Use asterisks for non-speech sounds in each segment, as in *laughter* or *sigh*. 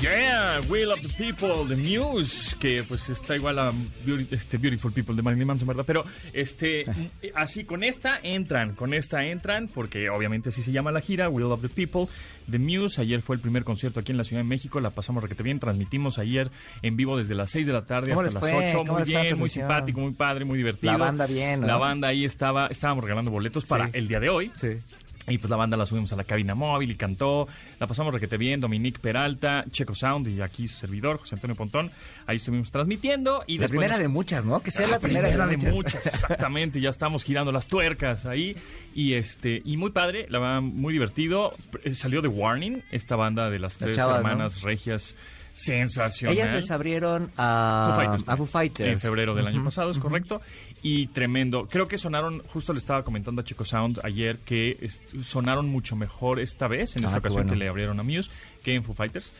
Yeah, Will of the People, The Muse, que pues está igual a Beauty- este, Beautiful People de Marilyn Manson, ¿verdad? Pero este, *laughs* así con esta entran, con esta entran, porque obviamente así se llama la gira, Will of the People, The Muse. Ayer fue el primer concierto aquí en la Ciudad de México, la pasamos requete bien, transmitimos ayer en vivo desde las 6 de la tarde ¿Cómo hasta las fue? 8. ¿Cómo Muy bien, muy simpático, muy padre, muy divertido. La banda bien, ¿no? La banda ahí estaba, estábamos regalando boletos para el día de hoy. Sí. Y pues la banda la subimos a la cabina móvil y cantó. La pasamos requete bien. Dominique Peralta, Checo Sound y aquí su servidor, José Antonio Pontón. Ahí estuvimos transmitiendo. Y La primera nos- de muchas, ¿no? Que sea la la primera, primera de muchas. muchas, *laughs* exactamente. Ya estamos girando las tuercas ahí. Y este y muy padre, la verdad, muy divertido. Eh, Salió de Warning, esta banda de las tres chavas, ¿no? hermanas regias. Sensacional. Ellas les abrieron a Foo Fighters, a Foo Fighters. En febrero del año pasado, es correcto. Y tremendo. Creo que sonaron, justo le estaba comentando a Chico Sound ayer que sonaron mucho mejor esta vez, en Ah, esta ocasión bueno. que le abrieron a Muse, que en Foo Fighters.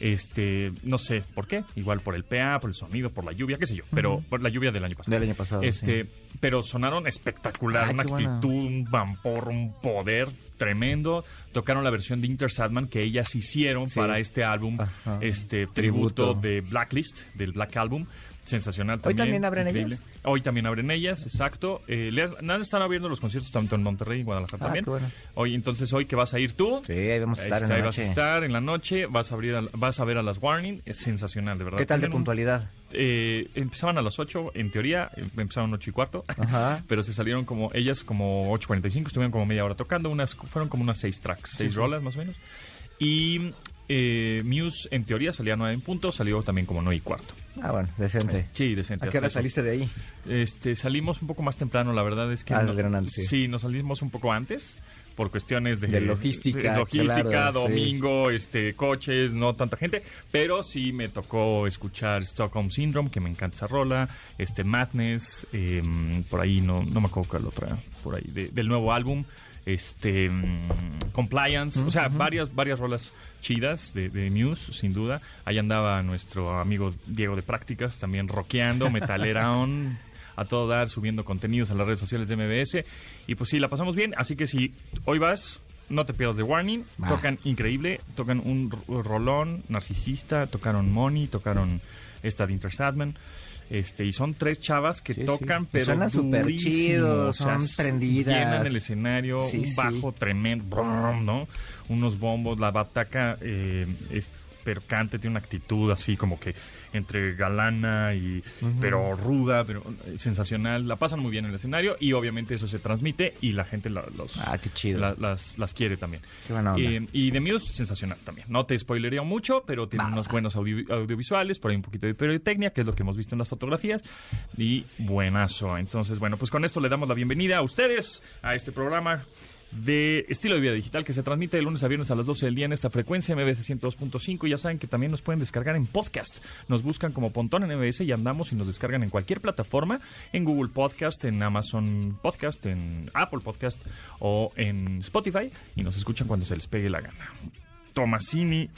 Este, no sé por qué, igual por el PA, por el sonido, por la lluvia, qué sé yo, pero por la lluvia del año pasado. Del año pasado, Este, pero sonaron espectacular, Ay, una actitud, un vampor, un poder tremendo. Tocaron la versión de Inter Sadman que ellas hicieron Sí. para este álbum, Ajá. este tributo, Tributo. de Blacklist, del Black Album. Sensacional Hoy también. también abren increíble. ellas. Hoy también abren ellas, exacto. Eh, han estado abriendo los conciertos tanto en Monterrey y Guadalajara Ah, también. qué bueno. Hoy, entonces, hoy que vas a ir tú. Sí, ahí vamos a ahí estar en la ahí vas a noche. estar en la noche, vas a, abrir a- vas a ver a las Warning. Es sensacional, de verdad. ¿Qué tal de puntualidad? eh, empezaban a las 8, en teoría, eh, empezaron 8 y cuarto, Ajá. *laughs* pero se salieron como, ellas como 8.45, estuvieron como media hora tocando, unas fueron como unas 6 tracks, 6 rolas más o menos. Y eh, Muse, en teoría, salía a 9 en punto, salió también como 9 y cuarto. Ah, bueno, decente. Sí, decente. ¿A qué hora saliste de ahí? Este, salimos un poco más temprano, la verdad es que... Ah, no- sí. sí, nos salimos un poco antes por cuestiones de, De logística, de logística, claro, sí. domingo, este, coches, no tanta gente, pero sí me tocó escuchar Stockholm Syndrome, que me encanta esa rola, este Madness, em, por ahí no, no me acuerdo cuál otra, por ahí, de- del nuevo álbum, este mm, Compliance, o sea, varias, varias rolas chidas de, de Muse, sin duda. Ahí andaba nuestro amigo Diego de Prácticas, también rockeando, metalera on, *laughs* a todo dar, subiendo contenidos a las redes sociales de MBS. Y pues sí, la pasamos bien. Así que si hoy vas, no te pierdas de Warning. Tocan increíble, tocan un ro- rolón, narcisista, tocaron Money, tocaron esta de Inter Sadman. Este, y son tres chavas que Sí, tocan, sí. pero Suenan súper durísimo, chidos, o sea, son prendidas. Llenan el escenario, Sí, un bajo tremendo, brum, ¿no? Unos bombos, la bataca eh, es percante, tiene una actitud así como que entre galana y pero ruda, pero eh, sensacional. La pasan muy bien en el escenario y obviamente eso se transmite y la gente la- los, Ah, qué chido. la- las, las quiere también. Qué buena onda. Eh, y Muse, sensacional también. No te spoilería mucho, pero tiene unos buenos audio- audiovisuales, por ahí un poquito de pirotecnia, que es lo que hemos visto en las fotografías. Y buenazo. Entonces, bueno, pues con esto le damos la bienvenida a ustedes a este programa de estilo de vida digital que se transmite de lunes a viernes a las 12 del día en esta frecuencia MBS 102.5 ya saben que también nos pueden descargar en podcast. Nos buscan como Pontón en MBS y andamos y nos descargan en cualquier plataforma en Google Podcast, en Amazon Podcast en Apple Podcast o en Spotify y nos escuchan cuando se les pegue la gana Tomasini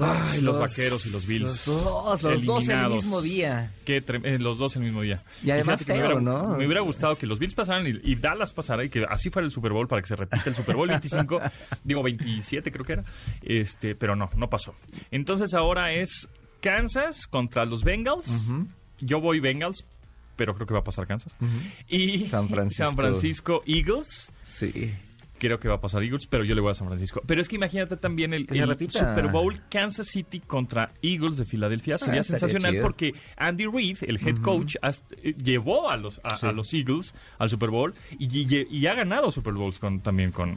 Ay, los vaqueros y los Bills. Los dos, los dos el eliminados. mismo día. Qué eh, los dos el mismo día. Y además que me hubiera, ¿no? Me hubiera gustado que los Bills pasaran y, y Dallas pasara y que así fuera el Super Bowl para que se repita el Super Bowl 25, *laughs* digo 27 creo que era, este, pero no, no pasó. Entonces ahora es Kansas contra los Bengals. Yo voy Bengals, pero creo que va a pasar Kansas. Y San *laughs* Francisco. San Francisco Eagles. Sí. Creo que va a pasar Eagles, pero yo le voy a San Francisco. Pero es que imagínate también el. Super Bowl Kansas City contra Eagles de Filadelfia. Sería Ah, estaría sensacional chido. porque Andy Reid, el head coach, has- eh, llevó a los, a, Sí. a los Eagles al Super Bowl y, y- y ha ganado Super Bowls con, también con,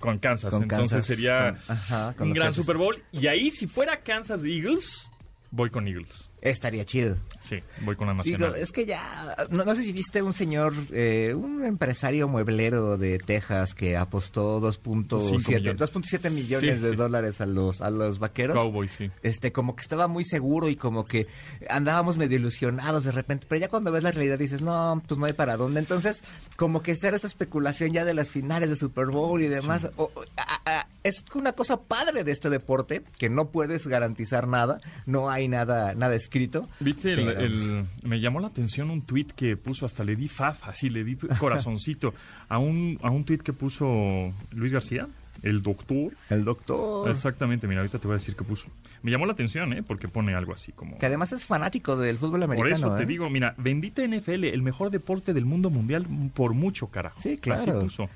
con Kansas. Con Entonces Kansas, sería con- ajá, con un gran. Super Bowl. Y ahí, si fuera Kansas Eagles, voy con Eagles. Estaría chido. Sí, voy con la Digo, nacional. es que ya, no, no sé si viste un señor, eh, un empresario mueblero de Texas que apostó 2.7 millones. 2.7 millones Sí, de sí. dólares a los a los vaqueros. Cowboys, sí. Este, como que estaba muy seguro y como que andábamos medio ilusionados de repente, pero ya cuando ves la realidad dices, no, pues no hay para dónde. Entonces, como que ser esa especulación ya de las finales de Super Bowl y demás, o- o- a- a- es una cosa padre de este deporte, que no puedes garantizar nada, no hay nada, nada escrito. ¿Viste? El, me llamó la atención un tweet que puso, hasta le di faf, así le di corazoncito, a un, a un tweet que puso Luis García, el doctor. El doctor, Exactamente, mira, ahorita te voy a decir qué puso. Me llamó la atención, ¿eh? Porque pone algo así como... que además es fanático del fútbol americano. Por eso te ¿eh? digo, mira, bendita NFL, el mejor deporte del mundo mundial por mucho, carajo. Sí, claro. Así puso.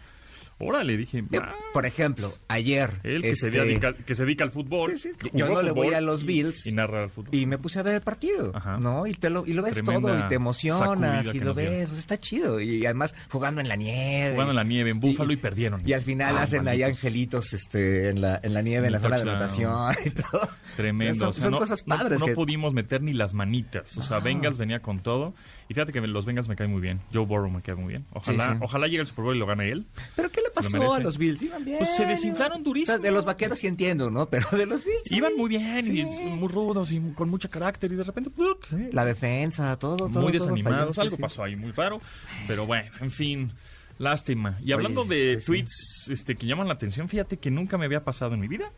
Órale, dije, Yo, ah, Por ejemplo, ayer... él que, se este, dedica, que se dedica al fútbol. Sí, sí. que Yo no le voy a los Bills. Y narra el fútbol. Y me puse a ver el partido, Ajá. ¿no? Y, te lo, y lo ves Tremenda todo y te emocionas y lo ves, o sea, está chido. Y además jugando en la nieve. Jugando en la nieve en Búfalo y, perdieron. Y al final Ah, hacen ahí angelitos este, en, la, en la nieve, en la zona de anotación y todo. Tremendo. Son, O sea, son no- cosas padres. No, que- pudimos meter ni las manitas. O sea, Bengals venía con todo. Y fíjate que los Bengals me caen muy bien. Joe Burrow me cae muy bien. Ojalá, Sí, ojalá llegue el Super Bowl y lo gane él. ¿Pero qué le pasó a los Bills? Iban bien. Pues se desinflaron durísimo. O sea, de los vaqueros sí entiendo, ¿no? Pero de los Bills. sí. Iban muy bien Sí. y muy rudos y con mucho carácter. Y de repente, ¡pluc! La defensa, todo, todo. muy todo desanimados. falló, Algo pasó ahí muy raro. Pero bueno, en fin. Lástima. Y hablando Oye, de sí, sí. tweets este, que llaman la atención, fíjate que nunca me había pasado en mi vida.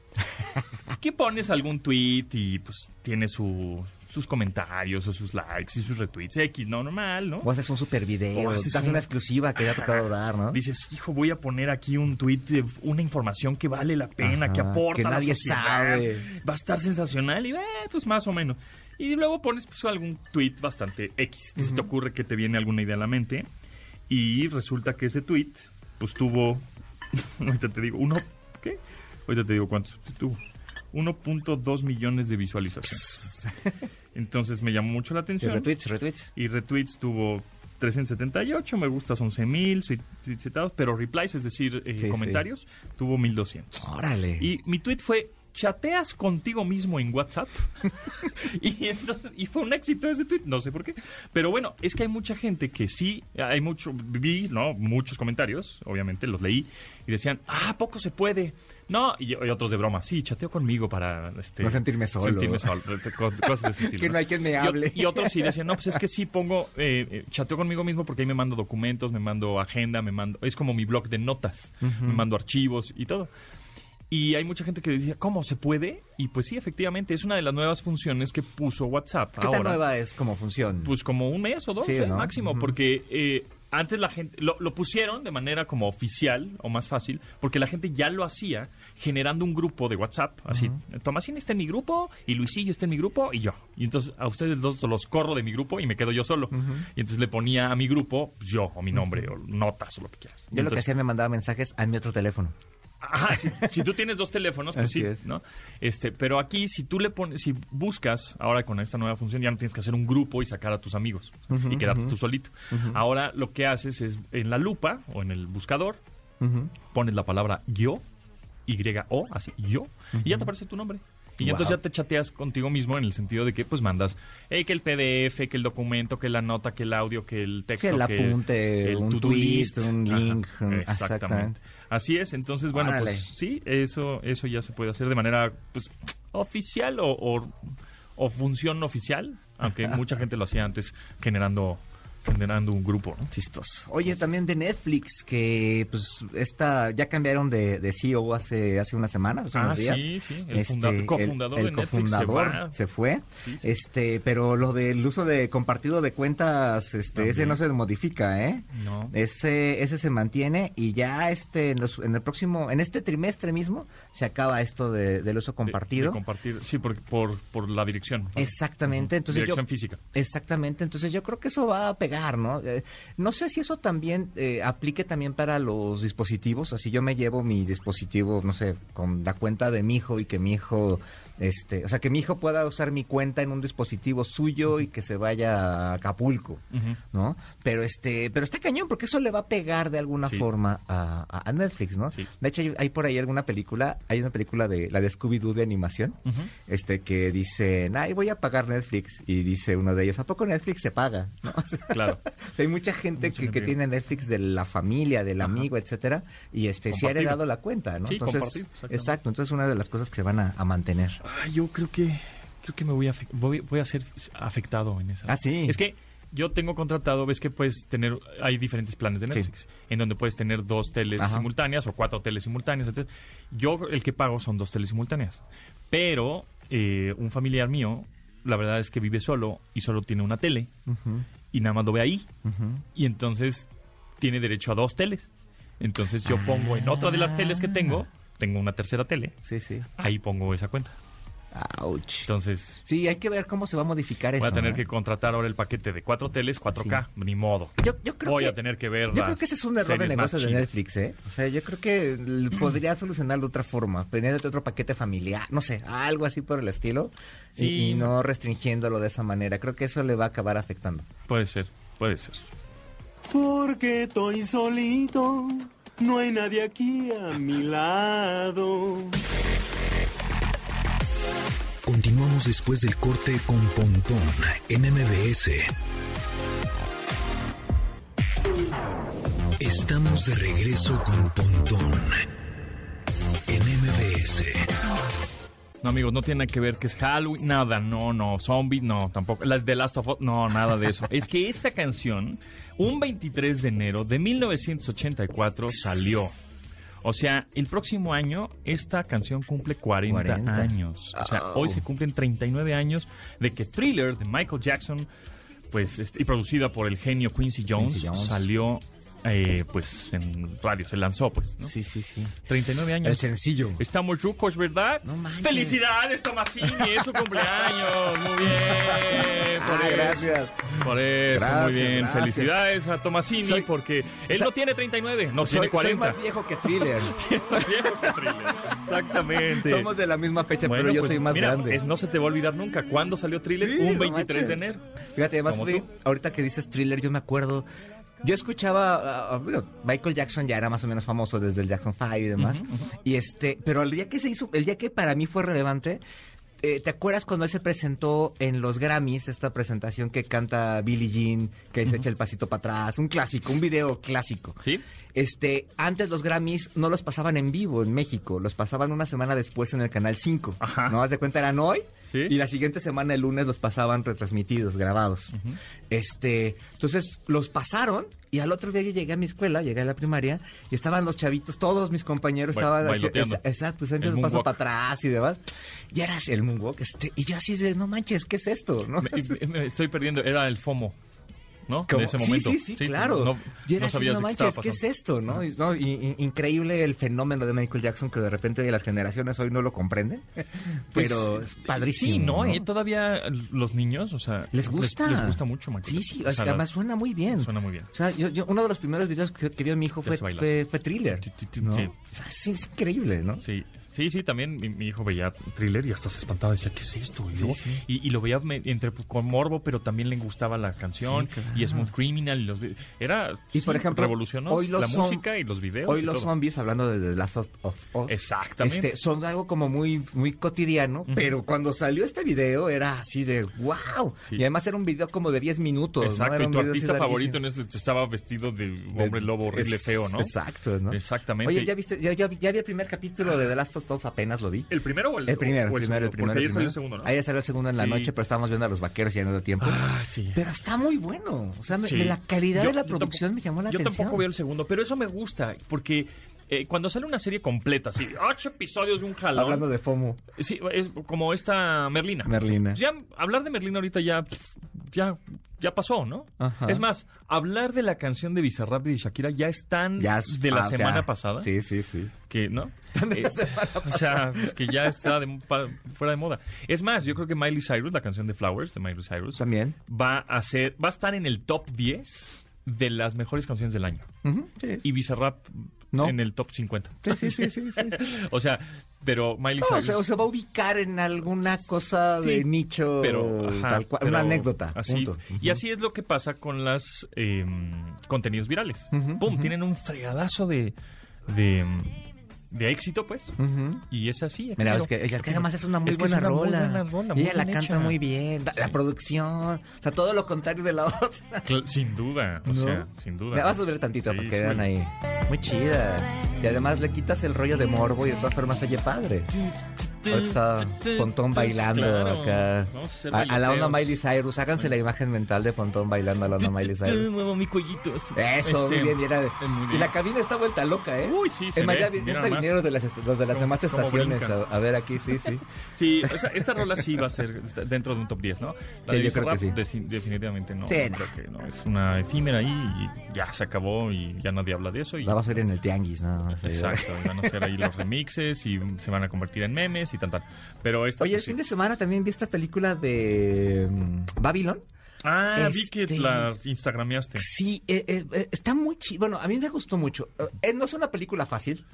que pones algún tweet y pues tiene su, sus comentarios o sus likes y sus retweets X, no normal, ¿no? O haces un super O video, haces das un- una exclusiva que ya ha tocado dar, ¿no? Dices, hijo, voy a poner aquí un tweet de una información que vale la pena, que Ajá, aporta que a la nadie sociedad. sabe. Va a estar sensacional y eh, pues más o menos. Y luego pones pues, algún tweet bastante X, que se te ocurre que te viene alguna idea a la mente. Y resulta que ese tweet, pues tuvo, *laughs* ahorita te digo, uno, ¿qué? Ahorita te digo cuántos tuvo. 1.2 millones de visualizaciones. *laughs* Entonces me llamó mucho la Y atención. retweets, retweets. Y retweets tuvo 378, me gustas 11.000, tweets citados, pero replies, es decir, eh, Sí, sí. comentarios, tuvo 1.200. Órale. Y mi tweet fue, ¿chateas contigo mismo en WhatsApp? *laughs* y, entonces, y fue un éxito ese tweet, no sé por qué. Pero bueno, es que hay mucha gente que sí, hay mucho, vi, ¿no? Muchos comentarios, obviamente, los leí, y decían, ah, ¿a poco se puede? No, y, y otros de broma, sí, chateo conmigo para... Este, No sentirme solo. Sentirme solo, *laughs* co- cosas de ese estilo. Que no hay quien me hable. Y, otros sí decían, no, pues es que sí pongo, *laughs* eh, eh, chateo conmigo mismo porque ahí me mando documentos, me mando agenda, me mando, es como mi blog de notas, me mando archivos y todo. Y hay mucha gente que decía, ¿cómo se puede? Y pues sí, efectivamente, es una de las nuevas funciones que puso WhatsApp. ¿Qué ahora. tan nueva es como función? Pues como un mes o dos, Sí, eh, ¿no? máximo, porque eh, antes la gente lo, lo pusieron de manera como oficial o más fácil, porque la gente ya lo hacía generando un grupo de WhatsApp, así, Tomasín está en mi grupo y Luisillo está en mi grupo y yo. Y entonces a ustedes dos los corro de mi grupo y me quedo yo solo. Y entonces le ponía a mi grupo yo o mi nombre o notas o lo que quieras. Yo lo que hacía me mandaba mensajes a mi otro teléfono. Ajá, si, si tú tienes dos teléfonos, pues Así sí, es. ¿no? Este, pero aquí si tú le pones, si buscas ahora con esta nueva función, ya no tienes que hacer un grupo y sacar a tus amigos y quedarte tú solito. Ahora lo que haces es en la lupa o en el buscador pones la palabra yo, Y-O, así, yo, y ya te aparece tu nombre. Y Wow. entonces ya te chateas contigo mismo en el sentido de que pues mandas que el PDF, que el documento, que la nota, que el audio, que el texto, Que el que apunte, un to-do tweet, list. un link, un- exactamente. exactamente. Así es, entonces bueno, Órale. pues sí, eso eso ya se puede hacer de manera pues oficial o, o, o función oficial, aunque *laughs* mucha gente lo hacía antes generando generando un grupo, ¿no? Chistoso. Oye, también de Netflix, que pues esta, ya cambiaron de, de CEO hace, hace unas semanas, hace Ah, unos días. sí, sí, el cofundador el de Netflix se cofundador se fue. Sí, sí. Este, pero lo del uso de compartido de cuentas, este, ese no se modifica, ¿eh? No. Ese, ese se mantiene y ya este, en, los- en el próximo, en este trimestre mismo, se acaba esto de- del uso compartido. de compartir, sí, por, por, por la dirección. Exactamente, entonces yo, dirección física. Exactamente, entonces yo creo que eso va a pegar, ¿no? Eh, no sé si eso también eh, aplique también para los dispositivos, así yo me llevo mi dispositivo, no sé, con la cuenta de mi hijo y que mi hijo, este, o sea, que mi hijo pueda usar mi cuenta en un dispositivo suyo y que se vaya a Acapulco. ¿no? Pero este, pero está cañón porque eso le va a pegar de alguna Sí. forma a, Netflix, ¿no? Sí. De hecho hay, hay por ahí alguna película, hay una película de la de Scooby-Doo de animación, este que dice, ay, voy a pagar Netflix. Y dice uno de ellos, ¿a poco Netflix se paga? ¿No? *laughs* O sea, Claro. o *laughs* sea, hay mucha gente que, que tiene Netflix de la familia, del amigo, etcétera, y este sí ha heredado la cuenta, ¿no? Sí, entonces, exacto, entonces es una de las cosas que se van a, a mantener. Ah, yo creo que creo que me voy a voy, voy a ser afectado en esa. Ah, sí. Es que yo tengo contratado, ves que puedes tener, hay diferentes planes de Netflix, en donde puedes tener dos teles Ajá. simultáneas o cuatro teles simultáneas. Entonces, yo el que pago son dos teles simultáneas. Pero eh, un familiar mío, la verdad es que vive solo y solo tiene una tele y nada más lo ve ahí. Y entonces tiene derecho a dos teles. Entonces yo pongo en otra de las teles que tengo, tengo una tercera tele, Sí, sí. ahí pongo esa cuenta. Ouch. Entonces Sí, hay que ver cómo se va a modificar eso. voy a tener ¿no? que contratar ahora el paquete de cuatro teles, 4K, ni modo. Yo, yo creo Voy que, a tener que ver Yo las creo que ese es un error de negocios de. Netflix, ¿eh? O sea, yo creo que *clears throat* podría solucionar de otra forma, teniendo otro paquete familiar, no sé, algo así por el estilo, y- Sí. y, no restringiéndolo de esa manera. Creo que eso le va a acabar afectando. Puede ser, puede ser. Porque estoy solito, no hay nadie aquí a mi lado. Continuamos después del corte con Pontón en MBS. Estamos de regreso con Pontón en MBS. No, amigos, no tiene que ver que es Halloween, nada, no, no, zombie, no, tampoco. Las de Last of Us, no, nada de eso. *laughs* es que esta canción, un 23 de enero de 1984, salió. O sea, el próximo año esta canción cumple 40, 40. años. O sea, Oh. hoy se cumplen 39 años de que Thriller de Michael Jackson, pues, este, y producida por el genio Quincy Jones, Quincy Jones. salió, eh, pues, en radio, se lanzó, pues, ¿no? Sí, sí, sí. 39 años. El sencillo. Estamos yucos, ¿verdad? No manches. ¡Felicidades, Tomasini! Es su cumpleaños. Muy bien. Por Ah, eso. gracias. Por eso, Gracias, muy bien. gracias. Felicidades a Tomasini Soy- porque él no tiene 39, no Soy, tiene soy 40. más viejo que Thriller. *laughs* Más viejo que Thriller. Exactamente. Somos de la misma fecha, Bueno, pero yo pues, soy más mira, grande. es- no se te va a olvidar nunca. ¿Cuándo salió Thriller? Sí, Un no 23 de manches. enero. Fíjate, además, fui- ahorita que dices thriller, yo me acuerdo. Yo escuchaba, ah, ah, bueno, Michael Jackson ya era más o menos famoso desde el Jackson 5 y demás. Y este, pero el día que se hizo, el día que para mí fue relevante, eh, ¿te acuerdas cuando él se presentó en los Grammys, esta presentación que canta Billie Jean, que se echa el pasito para atrás, un clásico, un video clásico? ¿Sí? Este, antes los Grammys no los pasaban en vivo en México, los pasaban una semana después en el canal 5. Ajá. ¿No? Haz de cuenta eran hoy Sí. y la siguiente semana el lunes los pasaban retransmitidos, grabados. Este, entonces los pasaron y al otro día yo llegué a mi escuela, llegué a la primaria y estaban los chavitos, todos mis compañeros Ba- estaban exa- exacto, El echando paso para atrás y demás. Y era así el moonwalk, este, y yo así de no manches, ¿qué es esto? ¿No? Me, me estoy perdiendo. Era el FOMO. ¿No? En ese sí, momento. sí, sí, claro. No, y era no así, no manches, ¿qué es esto? ¿no? Y- no, y- y- increíble el fenómeno de Michael Jackson que de repente las generaciones hoy no lo comprenden. *laughs* Pues, pero es padrísimo. Sí, ¿no? Eh, Todavía los niños, o sea... Les gusta. Les, gusta mucho Michael Sí, sí. O sea, además suena muy bien. Suena muy bien. O sea, yo, yo- uno de los primeros videos que, que vio mi hijo fue, fue, fue Thriller. Sí, sí, sí, ¿no? sí. O sea, sí, es increíble, ¿no? Sí, sí, sí, también mi, mi hijo veía thriller y hasta se espantaba, decía, ¿qué es esto? Y, luego- sí. y, y lo veía me- entre con morbo, pero también le gustaba la canción Sí, claro. y Smooth Criminal y los era Y, sí, por ejemplo, revolucionó hoy los la música y los videos. Hoy los todo. zombies, hablando de The Last of Us, Exactamente. este, son algo como muy, muy cotidiano, pero cuando salió este video era así de wow. Sí. Y además era un video como de 10 minutos. Exacto, y tu artista favorito en este estaba vestido de De- hombre lobo horrible es- feo, ¿no? Exacto, ¿no? Exactamente. Oye, ¿ya viste? Ya, ya, ya vi el primer capítulo de The Last of Us, apenas lo vi. ¿El primero o el, El primero, o el primero, el primero. Porque ayer el salió primero. el segundo, ¿no? Ayer salió el segundo en la Sí. noche, pero estábamos viendo a los vaqueros y ya no dio tiempo. Ah, sí. Pero está muy bueno. O sea, Sí. me- la calidad Yo- de la yo producción tampoco- me llamó la yo atención. tampoco veo el segundo, pero eso me gusta, porque eh, cuando sale una serie completa, así, ocho episodios de un jalón. Hablando de FOMO. Sí, es como esta Merlina. Merlina. Ya hablar de Merlina ahorita ya, ya, ya pasó, ¿no? Ajá. Es más, hablar de la canción de Bizarrap y de Shakira ya están Ya es- de la ah, semana ya. pasada. Sí, sí, sí. Que, ¿no? *laughs* de la Eh, O sea, es que ya está de- fuera de moda. Es más, yo creo que Miley Cyrus, la canción de Flowers de Miley Cyrus, También. va a ser, va a estar en el top 10 de las mejores canciones del año. Sí. Y Bizarrap No. en el top 50. Sí, sí, sí, sí, *laughs* o sea, pero Miley No, o, Cyrus... sea, o se va a ubicar en alguna cosa de nicho, pero ajá, tal cual, una anécdota. Y así es lo que pasa con las eh, contenidos virales. Pum, tienen un fregadazo de, de, éxito, pues. Ujú. Y es así. Mira, es que, es que además es una muy Es que buena es una muy rola. buena rola, y muy ella la canta hecha. muy bien. La, producción. O sea, todo lo contrario de la *laughs* otra. Sin duda, o ¿No? sea, sin duda. Me vas a subir tantito Sí, para que vean ahí. Muy chida. Y además le quitas el rollo de morbo y de todas formas oye padre. Ahorita está Pontón bailando Claro. acá. A A, la onda. Miley Cyrus. Háganse la imagen mental de Pontón bailando a la onda Miley Cyrus. Muevo mi cuellito. Eso, Este, muy bien. Y, era- muy y bien. la cabina está vuelta loca, ¿eh? Uy, sí, se más, ve. ya, está vinieron de las, los de las Cómo- demás estaciones. A, a ver aquí, sí, sí. *laughs* Sí, o sea, esta rola sí va a ser dentro de un top 10, ¿no? La Sí, de yo creo que deci- definitivamente no. Sí, creo que no. Es una efímera ahí y ya se acabó y ya nadie habla de eso. Y, La va a hacer en el tianguis, ¿no? Sí. Exacto, y van a hacer ahí los remixes y se van a convertir en memes y tal, tal. Pero esta, Oye, el pues, sí. fin de semana también vi esta película de mm, Babylon. Ah, vi que Este- la instagrameaste. Sí, eh, eh, eh, está muy chido. Bueno, a mí me gustó mucho. Eh, no es una película fácil.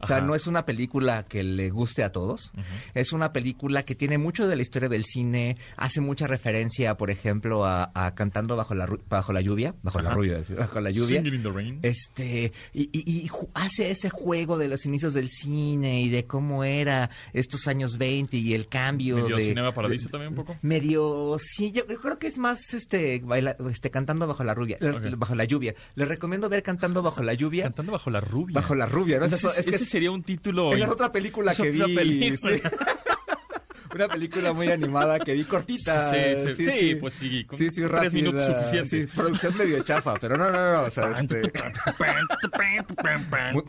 O sea, Ajá. no es una película que le guste a todos. Es una película que tiene mucho de la historia del cine. Hace mucha referencia, por ejemplo, a, a Cantando bajo la, bajo la lluvia. Bajo la Ajá. lluvia, sí, bajo la lluvia. Singing in the Rain. Este, y, y- y hace ese juego de los inicios del cine y de cómo era estos años 20 y el cambio Medio de... Cinema Paradiso de- también un poco. Medio, sí, yo, yo creo que es más este, baila- este cantando bajo la lluvia, Ok. bajo la lluvia. Les recomiendo ver cantando bajo la lluvia, Cantando bajo la rubia. bajo la rubia, ¿no? Es que ese es, sería un título. es otra película es que otra vi, película. sí. Una película muy animada que vi cortita. Sí, sí, sí, pues sí, con sí, sí, tres rápida. minutos suficiente. Sí, producción medio chafa, pero no, no, no, o sea, este,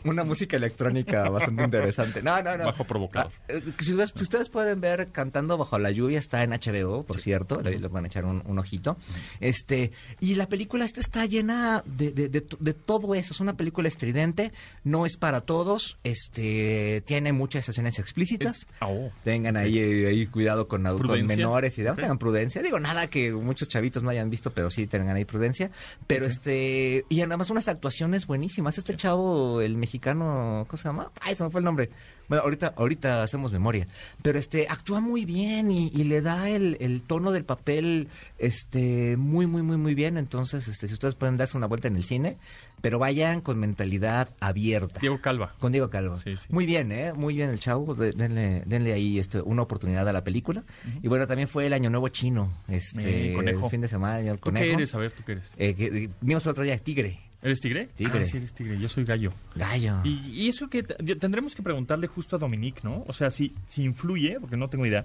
una música electrónica bastante interesante. No, no, no. Bajo provocador. Ah, eh, si, ustedes- si ustedes pueden ver Cantando bajo la lluvia, está en HBO, por cierto, le, le van a echar un, un ojito. Este, y la película esta está llena de, de- de to- de todo eso. Es una película estridente, no es para todos, este, tiene muchas escenas explícitas. Es- oh. Tengan ahí, eh, ahí cuidado con, con menores y demás, tengan prudencia. Digo, nada que muchos chavitos no hayan visto, pero sí tengan ahí prudencia. Pero este, y además unas actuaciones buenísimas. Este chavo, el mexicano, ¿cómo se llama? Ay, se me fue el nombre. Bueno, ahorita, ahorita hacemos memoria. Pero este, actúa muy bien y, y le da el, el tono del papel, este, muy, muy, muy, muy bien. Entonces, este, si ustedes pueden darse una vuelta en el cine, pero vayan con mentalidad abierta. Diego Calva. Con Diego Calvo. Sí, sí. Muy bien, ¿eh? Muy bien el chavo. De- denle, denle ahí este, una oportunidad a la película. Y bueno, también fue el Año Nuevo Chino. Este, Eh, conejo. El fin de semana, el ¿Tú conejo. qué eres? A ver, ¿tú qué eres? Eh, que, eh, vimos el otro día Tigre. ¿Eres tigre? Tigre. Ah, sí, eres tigre. Yo soy gallo. Gallo. Y, y eso que tendremos que preguntarle justo a Dominique, ¿no? O sea, si, si influye, porque no tengo idea.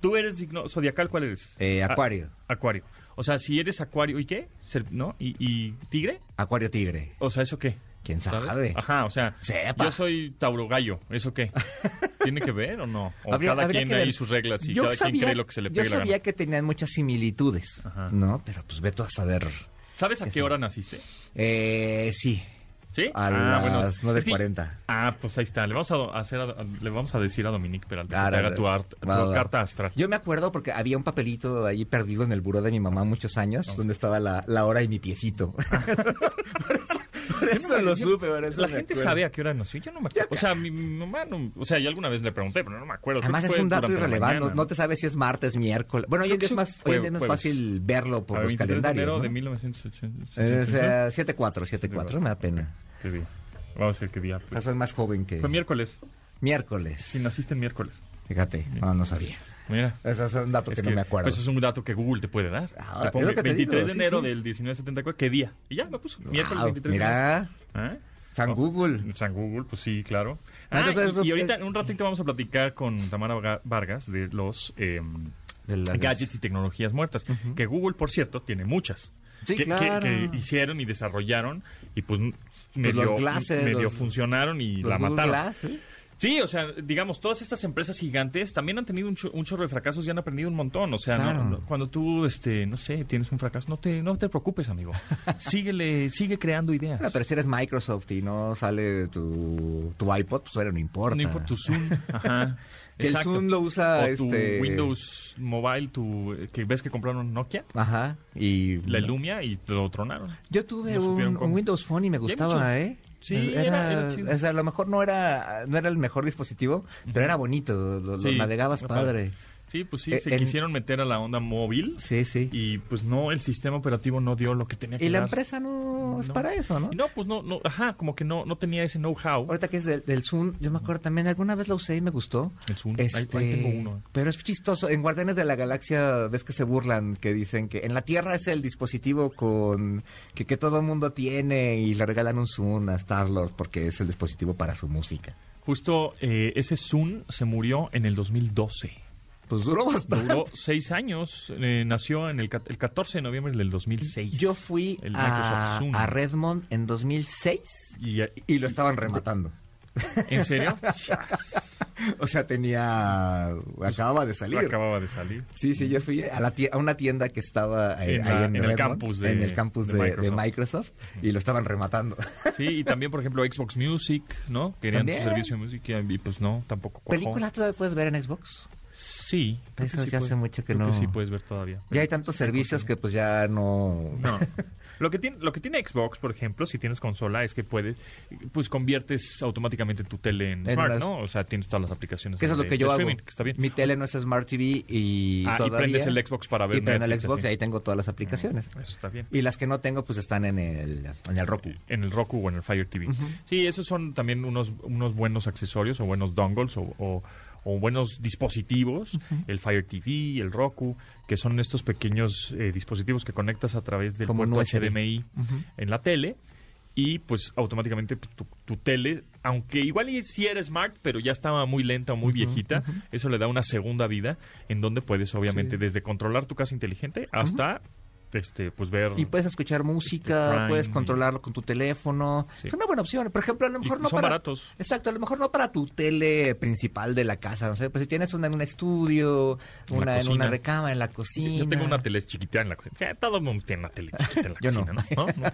¿Tú eres signo zodiacal? ¿Cuál eres? Eh, acuario. Acuario. O sea, si eres acuario, ¿y qué? ¿No? ¿Y, y tigre? Acuario Tigre. O sea, ¿eso qué? ¿Quién ¿Sabes? sabe? Ajá, o sea, Sepa. yo soy Tauro Gallo, ¿eso qué? *laughs* ¿Tiene que ver o no? O Habría- cada habría quien ahí sus reglas y Yo cada sabía- quien cree lo que se le Yo pegue la sabía gana. que tenían muchas similitudes, Ajá. ¿no? Pero pues ve tú a saber. ¿Sabes a qué hora naciste? Eh, sí, ¿Sí? a Ah, bueno, las es que- 9.40. Ah, pues ahí está. Le vamos a, hacer a- le vamos a decir a Dominique Peralta que te Claro, haga tu, art- tu va, va. carta astral. Yo me acuerdo porque había un papelito ahí perdido en el buró de mi mamá muchos años, donde estaba la, la hora y mi piecito. *laughs* *laughs* *laughs* por eso, eso lo Yo- supe, por eso La me gente acuerdo. sabe a qué hora nació. Yo no me acuerdo. O sea, mi, mamá no. O sea, yo alguna vez le pregunté, pero no me acuerdo. Además es un dato irrelevante, mañana. no te sabes si es martes, miércoles. Bueno, hoy en día es más, fue hoy en día no es jueves. fácil verlo por A los 23 de calendarios. enero ¿no? de 1980. Eh, o sea, 7-4, 7-4, me da pena. ¿Qué día? Vamos a ver qué día. O sea, soy más joven que... Fue miércoles. Miércoles. Sí, naciste en miércoles. Fíjate, no, no sabía. Mira. Eso es un dato Es que, no me acuerdo. Pues es un dato que Google te puede dar. Ah, te es pone lo que te 23 digo, de sí, enero sí. del 1974. ¿Qué día? Y ya me puso. Miércoles Wow, 23 de enero. Mira, ¿Ah? San Oh, Google. San Google, pues sí, claro. Ah, Ah, pero- y, y ahorita en un ratito vamos a platicar con Tamara Vargas de los eh, De las- gadgets y tecnologías muertas. Que Google, por cierto, tiene muchas. Sí, que, que- claro. que hicieron y desarrollaron y pues, medio, los glasses, medio los- funcionaron y Los la Google mataron. Glass, ¿sí? Sí, o sea, digamos, todas estas empresas gigantes también han tenido un, cho- un chorro de fracasos y han aprendido un montón. O sea, no- Claro. no- cuando tú, este, no sé, tienes un fracaso, no te, no te preocupes, amigo. *laughs* Síguele, sigue creando ideas. Bueno, pero si eres Microsoft y no sale tu, tu iPod, pues ahora no importa. No importa tu Zoom. *laughs* Ajá. Que el Exacto. Zoom lo usa o este... tu Windows Mobile, tu, que ves que compraron Nokia, Ajá. Y la Lumia y lo tronaron. Yo tuve No un, un Windows Phone y me gustaba. ¿eh? Sí, era, era- era chido. o sea, a lo mejor no era, no era el mejor dispositivo, pero era bonito, lo, lo Sí, navegabas era padre. Sí, pues sí, Eh, se en- quisieron meter a la onda móvil Sí, sí. y pues no, el sistema operativo no dio lo que tenía que Y la dar. empresa no, es para eso, ¿no? Y no, pues no, no, ajá, como que no, no tenía ese know-how. Ahorita que es del, del Zoom, yo me acuerdo también, alguna vez lo usé y me gustó. El Zoom, ahí- Este, ahí tengo uno. Pero es chistoso. En Guardianes de la Galaxia ves que se burlan, que dicen que en la Tierra es el dispositivo con que, que todo el mundo tiene y le regalan un Zoom a Star Lord porque es el dispositivo para su música. Justo eh, ese Zoom se murió en el 2012. Pues duró bastante. Duró seis años. eh, nació en el, el 14 de noviembre del 2006. Yo fui El a, Redmond en 2006 Y, y lo estaban rematando. ¿En serio? *laughs* O sea, tenía... Acababa de salir. Acababa de salir. Sí, sí, yo fui a, la tie- a una tienda que estaba En ahí la- en, en el campus de- en el campus de de, de Microsoft. Microsoft. y lo estaban rematando. *laughs* Sí, y también, por ejemplo, Xbox Music, ¿no? Querían También. su servicio de música y pues no, tampoco cuajó. ¿Películas todavía puedes ver en Xbox? Sí. Eso que sí ya hace mucho que creo no- sí puedes ver todavía. Ya hay tantos servicios que pues ya no... No. *laughs* Lo que tiene, lo que tiene Xbox, por ejemplo, si tienes consola, es que puedes, pues conviertes automáticamente tu tele en, En Smart, las- ¿no? O sea, tienes todas las aplicaciones. Que eso es lo que yo hago. que está bien. Mi tele no es Smart TV y Ah, y todavía... prendes el Xbox para ver Y prendo el Xbox así. y ahí tengo todas las aplicaciones. Eso está bien. Y las que no tengo pues están en el, en el Roku. En el Roku o en el Fire TV. Sí, esos son también unos, unos buenos accesorios o buenos dongles o, o- o buenos dispositivos. El Fire TV, el Roku, que son estos pequeños eh, dispositivos que conectas a través del Como puerto USB. HDMI en la tele. Y pues automáticamente pues, tu, tu tele, aunque igual y sí era smart, pero ya estaba muy lenta o muy viejita, eso le da una segunda vida en donde puedes obviamente desde controlar tu casa inteligente hasta este pues ver Y puedes escuchar música, Prime puedes y- controlarlo con tu teléfono. Sí. Es una buena opción. Por ejemplo, a lo y mejor no son para... baratos. Exacto, a lo mejor no para tu tele principal de la casa, no sé, pues si tienes una en un estudio, una en una recámara, en la cocina. Yo tengo una tele chiquita en la cocina. O sea, todo el mundo tiene una tele chiquita en la *laughs* Yo cocina, ¿no? ¿No?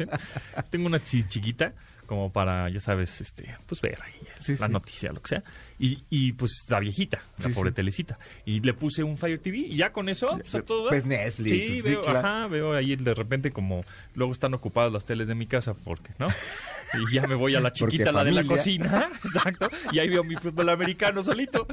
*laughs* Tengo una chi- chiquita como para, ya sabes, este, pues ver ahí Sí, la sí. noticia, lo que sea. Y, y pues la viejita, la Sí, pobre telecita. Y le puse un Fire TV y ya con eso, pues, a todo dar. Pues Netflix, Sí, sí, veo, claro. ajá, veo ahí de repente como luego están ocupadas las teles de mi casa porque, ¿no? Y ya me voy a la *laughs* chiquita, la de la cocina, *laughs* exacto, y ahí veo mi fútbol americano solito.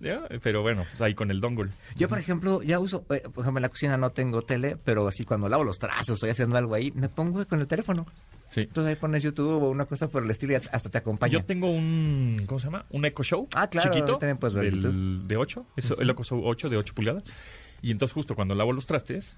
¿ya? Pero bueno, pues ahí con el dongle. Yo, por ejemplo, ya uso, eh, por ejemplo, en la cocina no tengo tele, pero así cuando lavo los trazos, estoy haciendo algo ahí, me pongo con el teléfono. Sí. Entonces ahí pones YouTube o una cosa por el estilo y hasta te acompaña. Yo tengo un, ¿cómo se llama? Un Echo Show. Ah, claro, Chiquito. también puedes ver del- YouTube. de 8. Eso, El Echo Show 8 de 8 pulgadas. Y entonces justo cuando lavo los trastes,